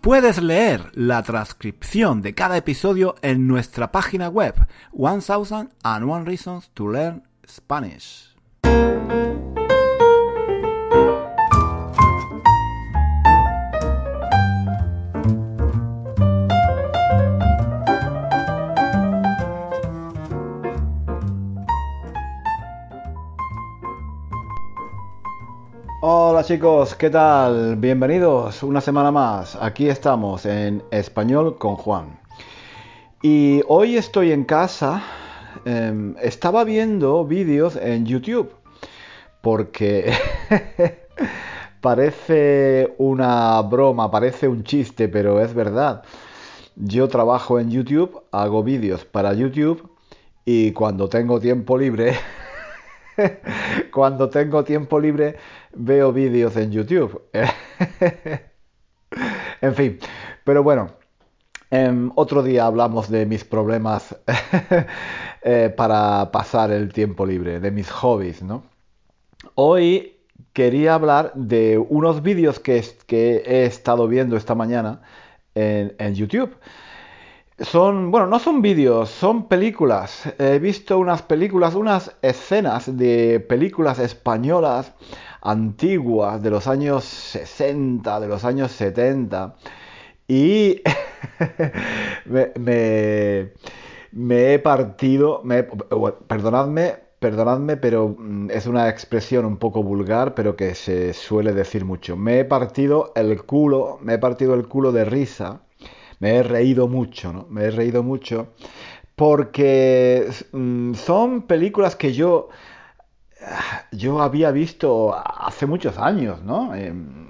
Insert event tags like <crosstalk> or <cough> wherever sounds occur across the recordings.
Puedes leer la transcripción de cada episodio en nuestra página web 1001 Reasons to Learn Spanish. Chicos, ¿qué tal? Bienvenidos una semana más. Aquí estamos en Español con Juan. Y hoy estoy en casa. em, estaba viendo vídeos en YouTube. Porque <laughs> parece una broma, parece un chiste, pero es verdad. Yo trabajo en YouTube, hago vídeos para YouTube y cuando tengo tiempo libre, <laughs> cuando tengo tiempo libre, veo vídeos en YouTube. <laughs> en fin, pero bueno, em, otro día hablamos de mis problemas <laughs> eh, para pasar el tiempo libre, de mis hobbies, ¿no? Hoy quería hablar de unos vídeos que, he estado viendo esta mañana en YouTube. Son, bueno, no son vídeos, son películas. He visto unas películas, unas escenas de películas españolas antiguas de los años 60, de los años 70. Y <laughs> me, me- he partido, me perdonadme, perdonadme, pero mm, es una expresión un poco vulgar, pero que se suele decir mucho. Me he partido el culo, me he partido el culo de risa. Me he reído mucho, ¿no? Me he reído mucho porque mm, son películas que yo, yo había visto hace muchos años, ¿no? Em,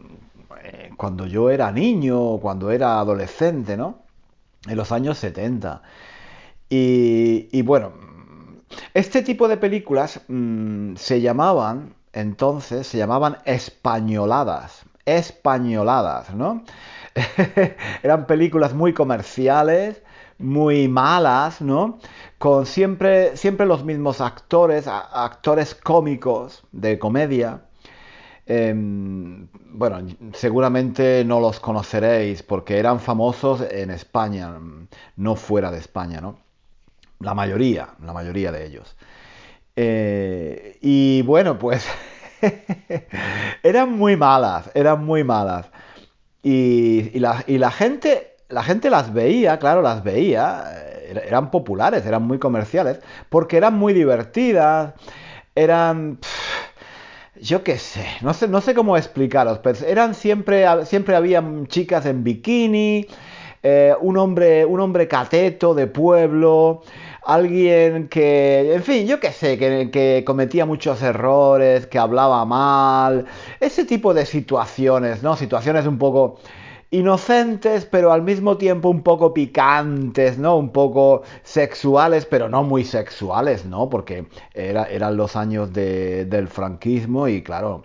eh, cuando yo era niño, cuando era adolescente, ¿no? En los años 70. Y, y bueno, este tipo de películas mm, se llamaban, entonces, se llamaban españoladas. Españoladas, ¿no? <laughs> Eran películas muy comerciales, muy malas, ¿no? Con siempre, siempre los mismos actores, actores cómicos de comedia. Em, bueno, seguramente no los conoceréis porque eran famosos en España, no fuera de España, ¿no? La mayoría, la mayoría de ellos. Eh, y bueno, pues <laughs> eran muy malas, eran muy malas. Y la, y la gente, la gente las veía, claro, las veía, eh, er- eran populares, eran muy comerciales, porque eran muy divertidas, eran, yo qué sé, no sé, no sé cómo explicaros, pero eran siempre, siempre había chicas en bikini, eh, un hombre, un hombre cateto de pueblo, alguien que, en fin, yo qué sé, que, que cometía muchos errores, que hablaba mal, ese tipo de situaciones, ¿no? Situaciones un poco inocentes, pero al mismo tiempo un poco picantes, ¿no? Un poco sexuales, pero no muy sexuales, ¿no? Porque era, eran los años de- del franquismo y claro,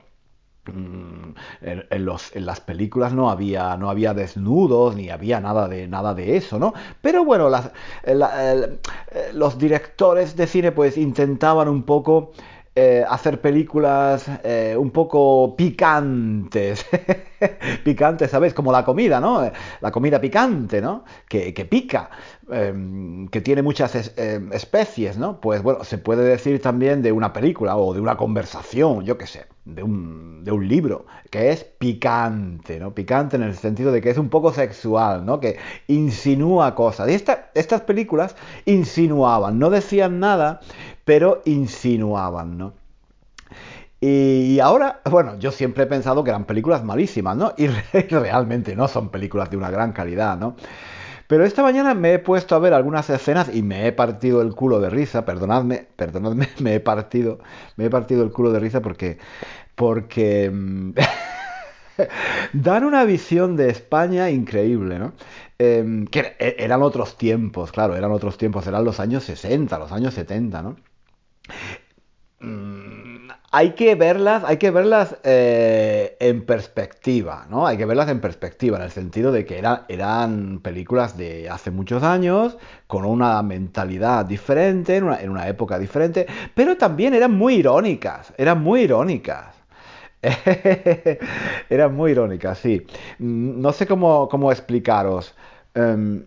mm, en, los, en las películas no había, no había desnudos ni había nada de, nada de eso, ¿no? Pero bueno, las- la- el- eh, los directores de cine pues intentaban un poco eh, hacer películas eh, un poco picantes. <laughs> picantes, ¿sabes? Como la comida, ¿no? La comida picante, ¿no? Que, que pica, eh, que tiene muchas eh, especies, ¿no? Pues bueno, se puede decir también de una película o de una conversación, yo qué sé, de un, de un libro, que es picante, ¿no? Picante en el sentido de que es un poco sexual, ¿no? Que insinúa cosas. Y esta- estas películas insinuaban, no decían nada, pero insinuaban, ¿no? Y ahora, bueno, yo siempre he pensado que eran películas malísimas, ¿no? Y re- <laughs> realmente no son películas de una gran calidad, ¿no? Pero esta mañana me he puesto a ver algunas escenas y me he partido el culo de risa, perdonadme, perdonadme, <laughs> me he partido, me he partido el culo de risa porque, porque, mm, <laughs> dan una visión de España increíble, ¿no? Em, que e, eran otros tiempos, claro, eran otros tiempos, eran los años 60, los años 70, ¿no? Mm, hay que verlas, hay que verlas eh, en perspectiva, ¿no? Hay que verlas en perspectiva, en el sentido de que eran películas de hace muchos años, con una mentalidad diferente, en una, época diferente, pero también eran muy irónicas, eran muy irónicas. <laughs> Era muy irónica, sí. Mm, no sé cómo, cómo explicaros. Em,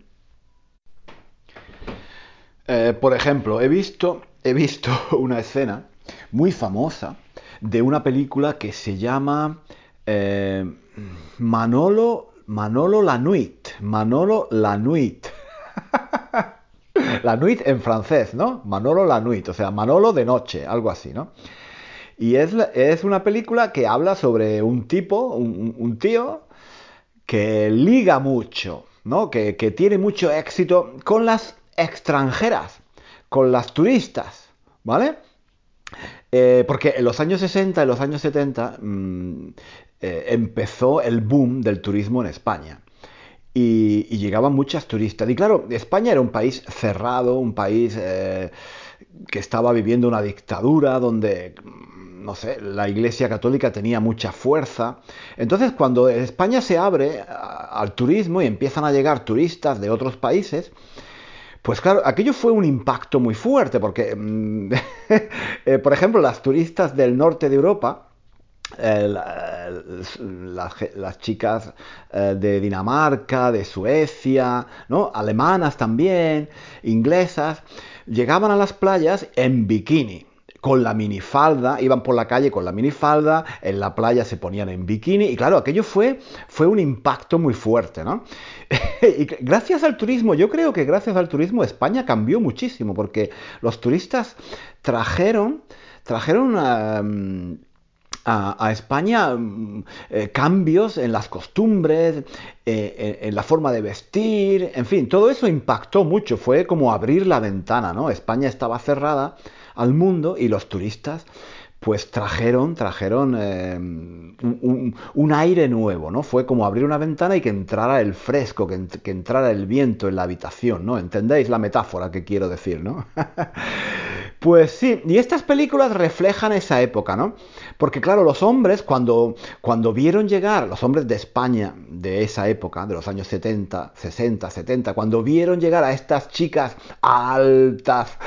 eh, por ejemplo, he visto, he visto <laughs> una escena muy famosa de una película que se llama eh, Manolo, Manolo Lanuit. Manolo Lanuit. <laughs> Lanuit en francés, ¿no? Manolo Lanuit, o sea, Manolo de noche, algo así, ¿no? Y es, es una película que habla sobre un tipo, un, tío, que liga mucho, ¿no? Que, tiene mucho éxito con las extranjeras, con las turistas, ¿vale? Eh, porque en los años 60 y los años 70 mm, eh, empezó el boom del turismo en España. Y, llegaban muchas turistas. Y claro, España era un país cerrado, un país eh, que estaba viviendo una dictadura, donde no sé, la Iglesia Católica tenía mucha fuerza. Entonces, cuando España se abre al turismo y empiezan a llegar turistas de otros países, pues claro, aquello fue un impacto muy fuerte, porque, mm, <laughs> eh, por ejemplo, las turistas del norte de Europa, eh, las, chicas eh, de Dinamarca, de Suecia, ¿no? alemanas también, inglesas, llegaban a las playas en bikini con la minifalda, iban por la calle con la minifalda, en la playa se ponían en bikini y claro, aquello fue, fue un impacto muy fuerte, ¿no? <laughs> y gracias al turismo, yo creo que gracias al turismo España cambió muchísimo porque los turistas trajeron, trajeron... a, España mm, eh, cambios en las costumbres, eh, en, la forma de vestir, en fin, todo eso impactó mucho, fue como abrir la ventana, ¿no? España estaba cerrada al mundo y los turistas pues trajeron, trajeron eh, un, aire nuevo, ¿no? Fue como abrir una ventana y que entrara el fresco, que, que, entrara el viento en la habitación, ¿no? ¿Entendéis la metáfora que quiero decir, ¿no? <laughs> pues sí, y estas películas reflejan esa época, ¿no? Porque claro, los hombres, cuando, cuando vieron llegar, los hombres de España de esa época, de los años 70, 60, 70, cuando vieron llegar a estas chicas altas,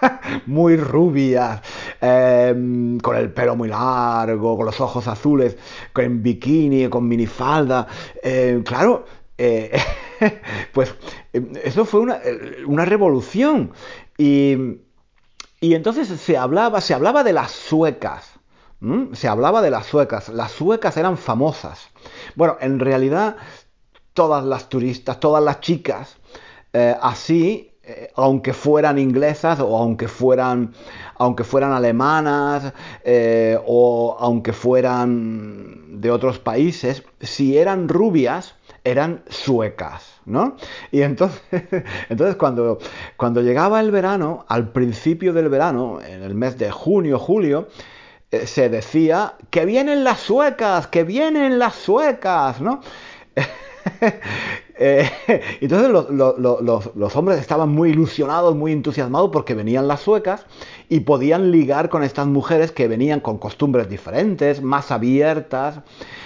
<laughs> muy rubias, em, con el pelo muy largo, con los ojos azules, con bikini, con minifalda. Em, claro, eh, <laughs> pues em, eso fue una, revolución. Y, entonces se hablaba, se hablaba de las suecas. Se hablaba de las suecas. Las suecas eran famosas. Bueno, en realidad todas las turistas, todas las chicas, eh, así eh, aunque fueran inglesas o aunque fueran, aunque fueran alemanas eh, o aunque fueran de otros países, si eran rubias, eran suecas, ¿no? Y entonces, <laughs> entonces cuando, cuando llegaba el verano, al principio del verano, en el mes de junio, julio, eh, se decía que vienen las suecas, que vienen las suecas, ¿no? <laughs> Eh, <laughs> entonces los, hombres estaban muy ilusionados, muy entusiasmados porque venían las suecas y podían ligar con estas mujeres que venían con costumbres diferentes, más abiertas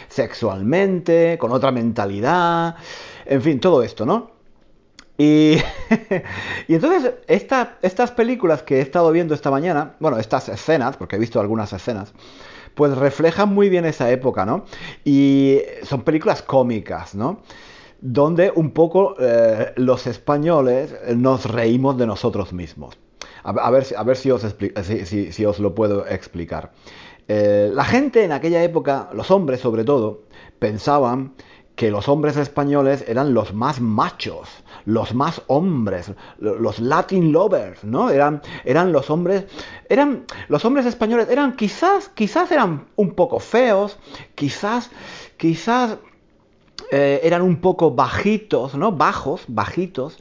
sexualmente, con otra mentalidad, en fin, todo esto, ¿no? <laughs> Y, entonces estas películas que he estado viendo esta mañana, bueno, estas escenas, porque he visto algunas escenas, pues reflejan muy bien esa época, ¿no? Y son películas cómicas, ¿no? donde un poco eh, los españoles nos reímos de nosotros mismos. A, ver, si, os lo puedo explicar. Eh, la gente en aquella época, los hombres sobre todo, pensaban que los hombres españoles eran los más machos, los más hombres, los Latin lovers, ¿no? Eran, eran los hombres, eran los hombres españoles eran quizás, quizás eran un poco feos, quizás, quizás eh, eran un poco bajitos, ¿no? Bajos, bajitos.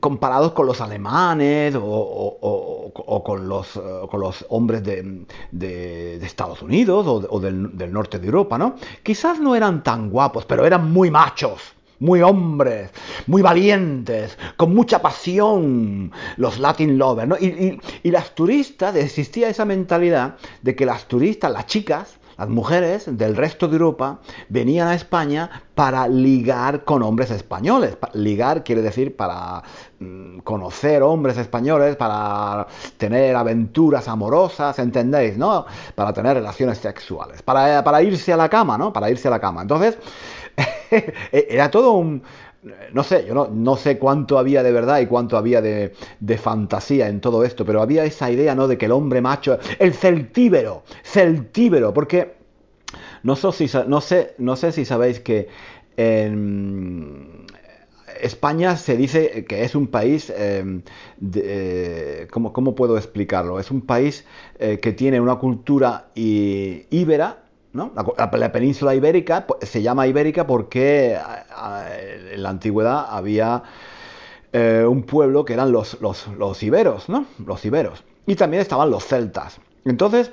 Comparados con los alemanes o, con, los, con, los, hombres de, Estados Unidos o, del, del, norte de Europa, ¿no? Quizás no eran tan guapos, pero eran muy machos. Muy hombres, muy valientes, con mucha pasión, los Latin lovers, ¿no? y, y las turistas, existía esa mentalidad de que las turistas, las chicas, las mujeres del resto de Europa venían a España para ligar con hombres españoles. Ligar quiere decir para mm, conocer hombres españoles, para tener aventuras amorosas, ¿entendéis? ¿No? Para tener relaciones sexuales, para, para irse a la cama, ¿no? Para irse a la cama. Entonces, <laughs> era todo un, no sé, yo no, sé cuánto había de verdad y cuánto había de, fantasía en todo esto, pero había esa idea, ¿no? De que el hombre macho, el celtíbero, celtíbero, porque no sé si, no sé, no sé si sabéis que en España se dice que es un país, em, eh, ¿cómo, puedo explicarlo? Es un país eh, que tiene una cultura íbera, la, península ibérica se llama ibérica porque en la antigüedad había eh, un pueblo que eran los, los, iberos, ¿no? Los iberos. Y también estaban los celtas. Entonces,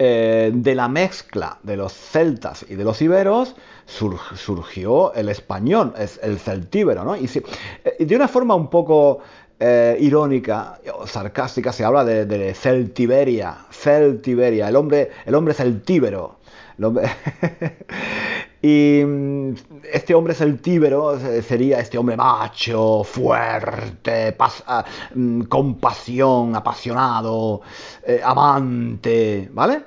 eh, de la mezcla de los celtas y de los iberos surgió el español, es el celtíbero, ¿no? Y, eh, de una forma un poco irónica o sarcástica se habla de, de, Celtiberia, Celtiberia, el hombre, el hombre celtíbero. <laughs> y mm, este hombre celtíbero sería este hombre macho, fuerte, ah, mm, compasión, apasionado, eh, amante, ¿vale?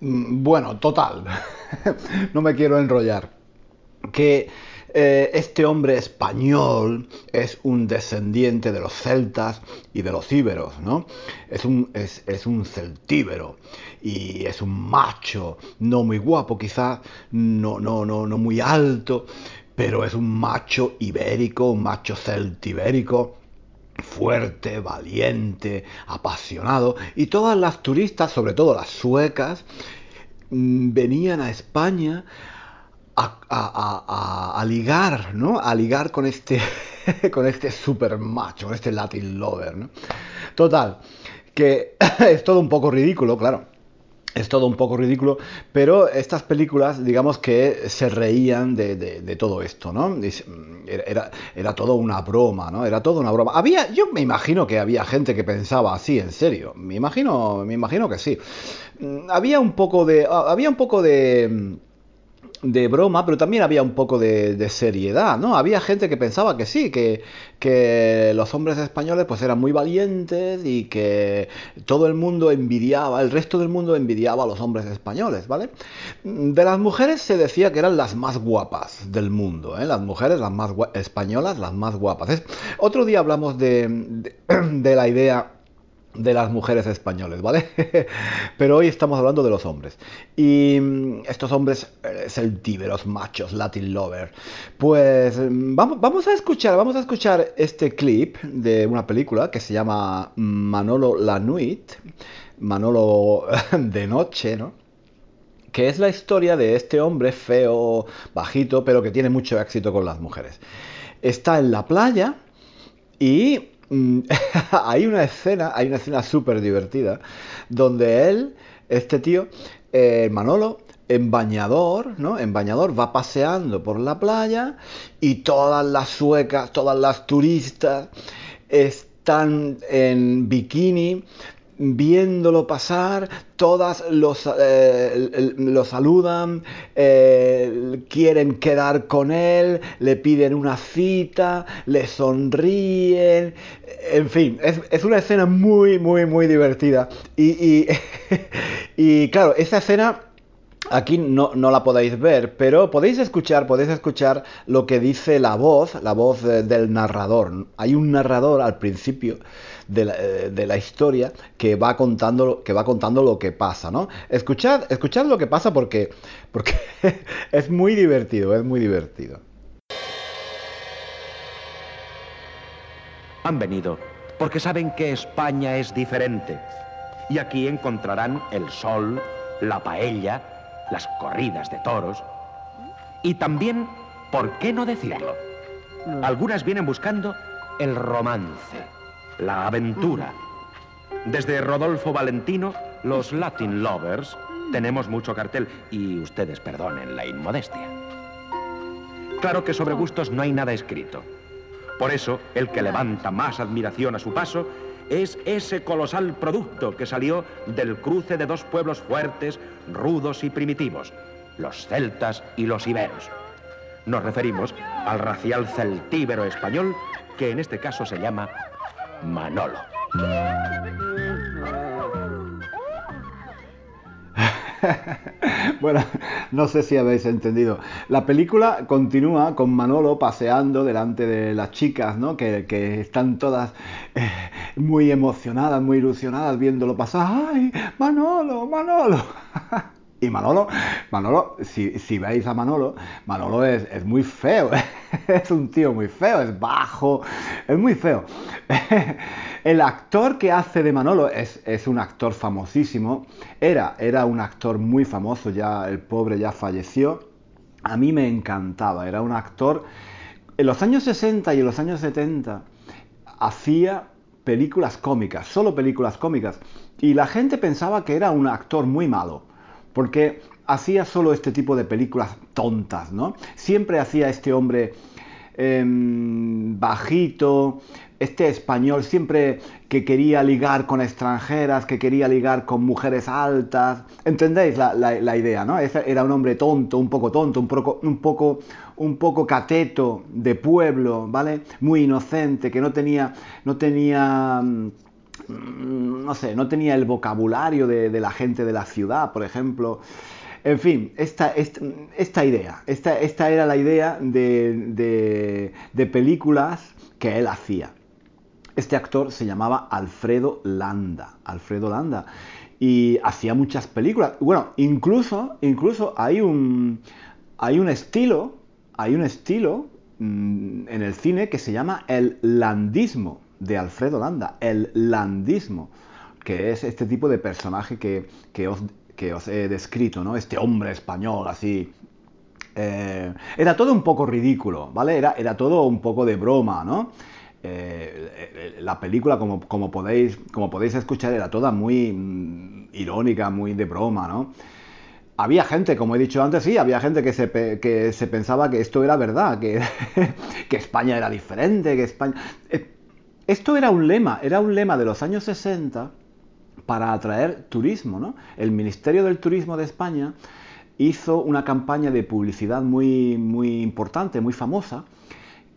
Mm, bueno, total. <laughs> no me quiero enrollar. Que eh, este hombre español es un descendiente de los celtas y de los íberos, ¿no? Es un, es, un celtíbero y es un macho, no muy guapo quizás, no, no, no, no muy alto, pero es un macho ibérico, un macho celtibérico fuerte, valiente, apasionado, y todas las turistas, sobre todo las suecas, mm, venían a España a, ligar, ¿no? A ligar con este, <laughs> con este super macho, con este Latin lover, ¿no? Total, que <laughs> es todo un poco ridículo, claro. Es todo un poco ridículo, pero estas películas, digamos que se reían de, todo esto, ¿no? Era, era todo una broma, ¿no? Era todo una broma. Había, yo me imagino que había gente que pensaba así, en serio. Me imagino, me imagino que sí. Mm, había un poco de, había un poco de de broma, pero también había un poco de, seriedad, ¿no? Había gente que pensaba que sí, que, que, los hombres españoles pues eran muy valientes y que todo el mundo envidiaba, el resto del mundo envidiaba a los hombres españoles, ¿vale? De las mujeres se decía que eran las más guapas del mundo, ¿eh? Las mujeres, las más españolas, las más guapas. Otro día hablamos de, de <clears throat> la idea de las mujeres españoles, ¿vale? <laughs> Pero hoy estamos hablando de los hombres. Y mm, estos hombres eh, celtíberos, machos, Latin lover. Pues mm, vamos, vamos a escuchar, vamos a escuchar este clip de una película que se llama Manolo la Nuit, Manolo <laughs> de noche, ¿no? Que es la historia de este hombre feo, bajito, pero que tiene mucho éxito con las mujeres. Está en la playa y <laughs> hay una escena, hay una escena súper divertida, donde él, este tío, eh, Manolo, en bañador, ¿no? En bañador va paseando por la playa y todas las suecas, todas las turistas están en bikini viéndolo pasar, todas eh, lo saludan, eh, quieren quedar con él, le piden una cita, le sonríen, en fin, es, una escena muy, muy, muy divertida. Y, <laughs> y, claro, esa escena aquí no, no, la podéis ver, pero podéis escuchar, podéis escuchar lo que dice la voz, la voz del narrador. Hay un narrador al principio eh, de la, historia que va, contando, que va contando lo que pasa, ¿no? Escuchad, escuchad lo que pasa porque, porque <laughs> es muy divertido, es muy divertido. Han venido porque saben que España es diferente. Y aquí encontrarán el sol, la paella, las corridas de toros. Y también, ¿por qué no decirlo? Algunas vienen buscando el romance, la aventura. Desde Rodolfo Valentino, los Latin Lovers, tenemos mucho cartel y ustedes perdonen la inmodestia. Claro que sobre gustos no hay nada escrito. Por eso, el que levanta más admiración a su paso es ese colosal producto que salió del cruce de dos pueblos fuertes, rudos y primitivos, los celtas y los iberos. Nos referimos al racial celtíbero español, que en este caso se llama Manolo. <laughs> bueno, no sé si habéis entendido. La película continúa con Manolo paseando delante de las chicas, ¿no? Que, están todas eh, muy emocionadas, muy ilusionadas viéndolo pasar. ¡Ay, Manolo, Manolo! <laughs> Y Manolo, Manolo, si, veis a Manolo, Manolo es, muy feo, <laughs> es un tío muy feo, es bajo, es muy feo. <laughs> El actor que hace de Manolo es, es, un actor famosísimo, era, era un actor muy famoso, ya el pobre ya falleció. A mí me encantaba, era un actor, en los años 60 y en los años 70 hacía películas cómicas, solo películas cómicas, y la gente pensaba que era un actor muy malo porque hacía solo este tipo de películas tontas, ¿no? Siempre hacía este hombre em, bajito, este español siempre que quería ligar con extranjeras, que quería ligar con mujeres altas. ¿Entendéis la, idea, no? era un hombre tonto, un poco tonto, un poco, un poco, un poco cateto de pueblo, ¿vale? Muy inocente, que no tenía, no tenía no sé, no tenía el vocabulario de, la gente de la ciudad, por ejemplo. En fin, esta, esta, idea, esta, esta, era la idea de, de, películas que él hacía. Este actor se llamaba Alfredo Landa. Alfredo Landa. Y hacía muchas películas. Bueno, incluso, incluso hay un, hay un estilo, hay un estilo mm, en el cine que se llama el landismo de Alfredo Landa, el landismo, que es este tipo de personaje que, os, que os, he descrito, ¿no? Este hombre español así. Eh, era todo un poco ridículo, ¿vale? Era, era todo un poco de broma, ¿no? Eh, la película, como, como, podéis, como podéis escuchar, era toda muy mm, irónica, muy de broma, ¿no? Había gente, como he dicho antes, sí, había gente que se, que se pensaba que esto era verdad, que, <laughs> que España era diferente, que España... Eh, esto era un lema, era un lema de los años 60 para atraer turismo. ¿no? El Ministerio del Turismo de España hizo una campaña de publicidad muy, muy importante, muy famosa,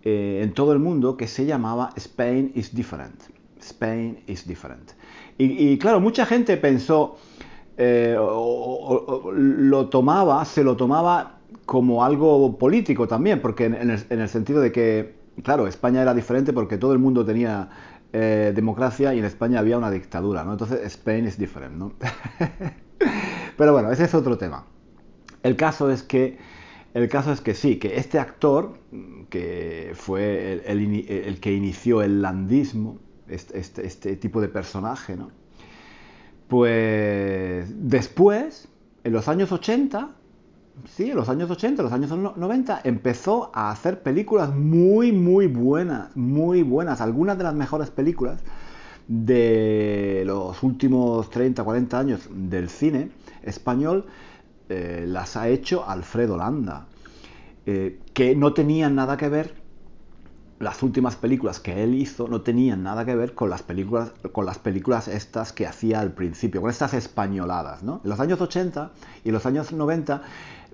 eh, en todo el mundo que se llamaba Spain is Different. Spain is Different. Y, claro, mucha gente pensó, eh, lo tomaba, se lo tomaba como algo político también, porque en el sentido de que claro, España era diferente porque todo el mundo tenía eh, democracia y en España había una dictadura, ¿no? Entonces, Spain is different, ¿no? <laughs> Pero bueno, ese es otro tema. El caso es que, el caso es que sí, que este actor, que fue el, que inició el landismo, este, este, este, tipo de personaje, ¿no? Pues después, en los años 80, sí, en los años 80, los años 90, empezó a hacer películas muy, muy buenas, muy buenas, algunas de las mejores películas de los últimos 30, 40 años del cine español, eh, las ha hecho Alfredo Landa, eh, que no tenían nada que ver las últimas películas que él hizo no tenían nada que ver con las películas, con las películas estas que hacía al principio, con estas españoladas. ¿no? En los años 80 y en los años 90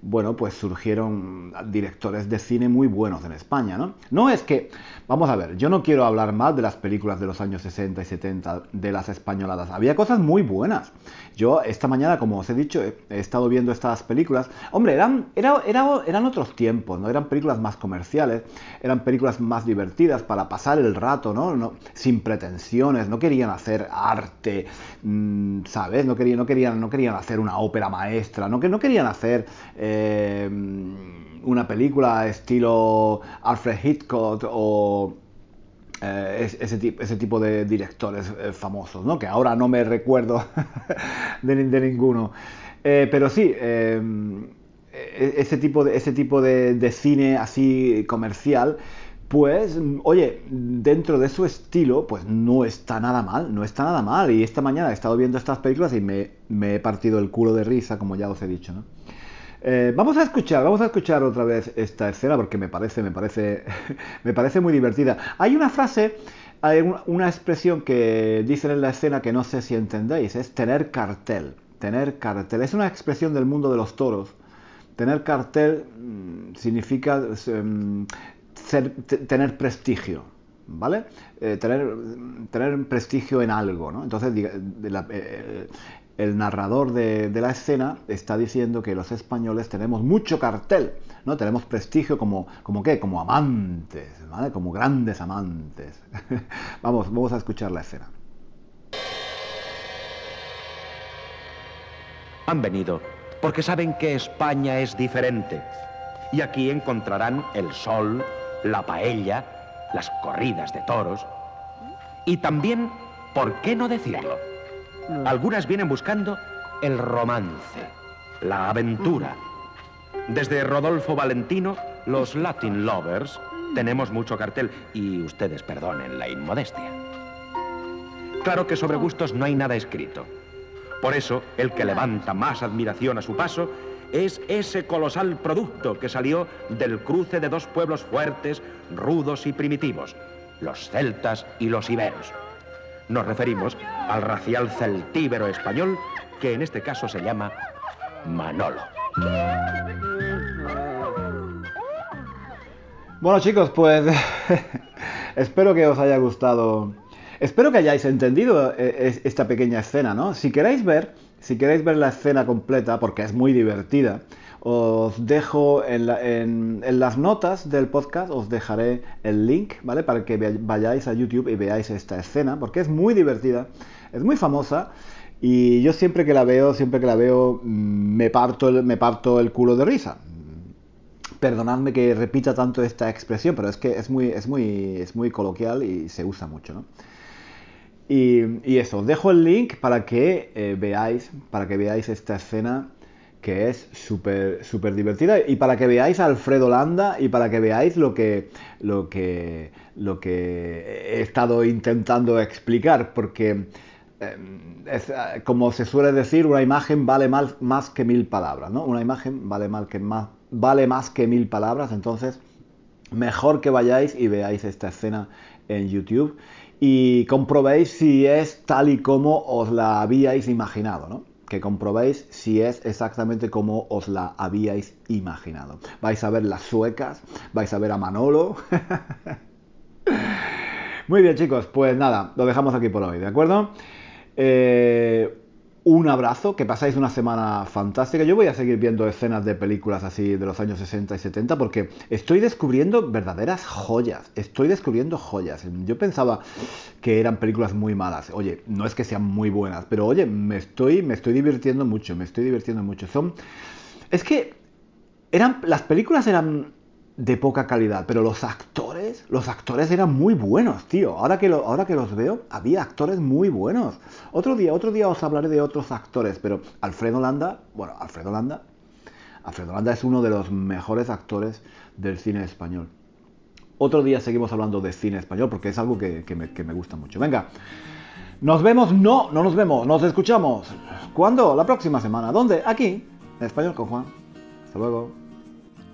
bueno, pues surgieron directores de cine muy buenos en España, ¿no? No es que, vamos a ver, yo no quiero hablar más de las películas de los años 60 y 70, de las españoladas. Había cosas muy buenas. Yo esta mañana, como os he dicho, he, estado viendo estas películas. Hombre, eran, eran otros tiempos, ¿no? Eran películas más comerciales, eran películas más divertidas para pasar el rato, ¿no? sin pretensiones, no querían hacer arte, mm, ¿sabes? No querían, no, querían, no querían hacer una ópera maestra, no, no querían hacer... Eh, una película estilo Alfred Hitchcock o eh, ese, ese, tipo de directores eh, famosos, ¿no? que ahora no me recuerdo <laughs> de, ninguno. pero sí, e, ese tipo de, ese tipo de, cine así comercial, pues, oye, dentro de su estilo, pues no está nada mal, no está nada mal. Y esta mañana he estado viendo estas películas y me, me he partido el culo de risa, como ya os he dicho, ¿no? Eh, vamos a escuchar, vamos a escuchar otra vez esta escena porque me parece, me parece, <laughs> me parece muy divertida. Hay una frase, hay una expresión que dicen en la escena que no sé si entendéis, es tener cartel. Tener cartel. Es una expresión del mundo de los toros. Tener cartel mm, significa em, tener prestigio, ¿vale? Eh, tener, tener prestigio en algo, ¿no? Entonces, de la, eh, el narrador de, la escena está diciendo que los españoles tenemos mucho cartel, ¿no? Tenemos prestigio como, como qué, como amantes. Como grandes amantes. <laughs> vamos, vamos a escuchar la escena. Han venido porque saben que España es diferente. Y aquí encontrarán el sol, la paella, las corridas de toros. Y también, ¿por qué no decirlo? Algunas vienen buscando el romance, la aventura. Desde Rodolfo Valentino, los Latin Lovers, tenemos mucho cartel y ustedes perdonen la inmodestia. Claro que sobre gustos no hay nada escrito. Por eso, el que levanta más admiración a su paso es ese colosal producto que salió del cruce de dos pueblos fuertes, rudos y primitivos, los celtas y los iberos. Nos referimos al racial celtíbero español, que en este caso se llama Manolo. Bueno chicos, pues <laughs> espero que os haya gustado, espero que hayáis entendido eh, esta pequeña escena, ¿no? Si queréis ver, si queréis ver la escena completa, porque es muy divertida, os dejo en, las notas del podcast, os dejaré el link, ¿vale? Para que vayáis a YouTube y veáis esta escena, porque es muy divertida, es muy famosa. Y yo siempre que la veo, siempre que la veo, mm, me parto el, me parto el culo de risa. Perdonadme que repita tanto esta expresión, pero es que es muy, es muy, es muy coloquial y se usa mucho, ¿no? Y, eso, os dejo el link para que eh, veáis, para que veáis esta escena que es súper súper divertida. Y para que veáis a Alfredo Landa y para que veáis lo que lo que lo que he estado intentando explicar porque em, es, como se suele decir una imagen vale más, que mil palabras no una imagen vale que más vale más que mil palabras entonces mejor que vayáis y veáis esta escena en YouTube y comprobéis si es tal y como os la habíais imaginado no que comprobéis si es exactamente como os la habíais imaginado. Vais a ver las suecas, vais a ver a Manolo. <laughs> Muy bien chicos, pues nada, lo dejamos aquí por hoy, ¿de acuerdo? Eh, un abrazo, que pasáis una semana fantástica. Yo voy a seguir viendo escenas de películas así de los años 60 y 70 porque estoy descubriendo verdaderas joyas. Estoy descubriendo joyas. Yo pensaba que eran películas muy malas. Oye, no es que sean muy buenas, pero oye, me estoy, me estoy divirtiendo mucho, me estoy divirtiendo mucho. Son. Es que eran. Las películas eran de poca calidad, pero los actores, los actores eran muy buenos, tío. Ahora que, ahora que los veo, había actores muy buenos. Otro día, otro día os hablaré de otros actores, pero Alfredo Landa, bueno, Alfredo Landa, Alfredo Landa es uno de los mejores actores del cine español. Otro día seguimos hablando de cine español porque es algo que, me, que me gusta mucho. Venga, nos vemos, no, no nos vemos, nos escuchamos. ¿Cuándo? La próxima semana. ¿Dónde? Aquí, en español con Juan. Hasta luego.